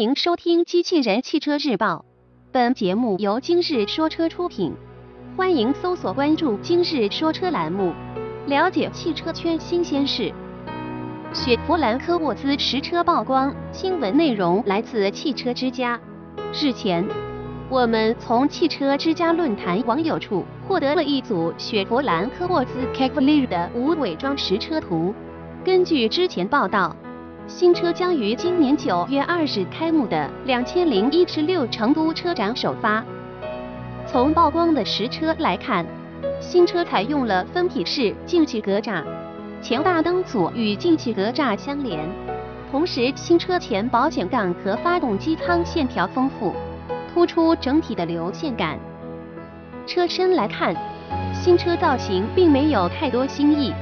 迎收听《机器人汽车日报》，本节目由今日说车出品。欢迎搜索关注“今日说车”栏目，了解汽车圈新鲜事。雪佛兰科沃兹实车曝光，新闻内容来自汽车之家。日前，我们从汽车之家论坛网友处获得了一组雪佛兰科沃兹 Cavalier 的无伪装实车图。根据之前报道。新车将于今年九月二日开幕的两千零一十六成都车展首发。从曝光的实车来看，新车采用了分体式进气格栅，前大灯组与进气格栅相连。同时，新车前保险杠和发动机舱线条丰富，突出整体的流线感。车身来看，新车造型并没有太多新意。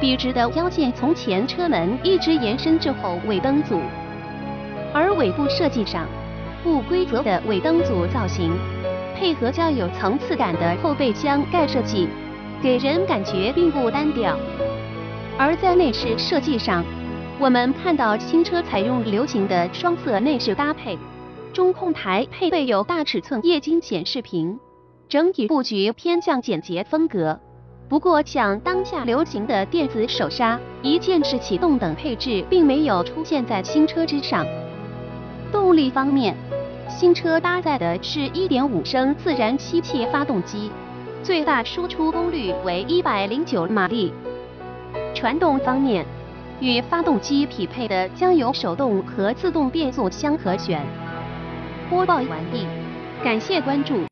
笔直的腰线从前车门一直延伸至后尾灯组，而尾部设计上，不规则的尾灯组造型，配合较有层次感的后备箱盖设计，给人感觉并不单调。而在内饰设计上，我们看到新车采用流行的双色内饰搭配，中控台配备有大尺寸液晶显示屏，整体布局偏向简洁风格。不过，像当下流行的电子手刹、一键式启动等配置，并没有出现在新车之上。动力方面，新车搭载的是1.5升自然吸气发动机，最大输出功率为109马力。传动方面，与发动机匹配的将有手动和自动变速箱可选。播报完毕，感谢关注。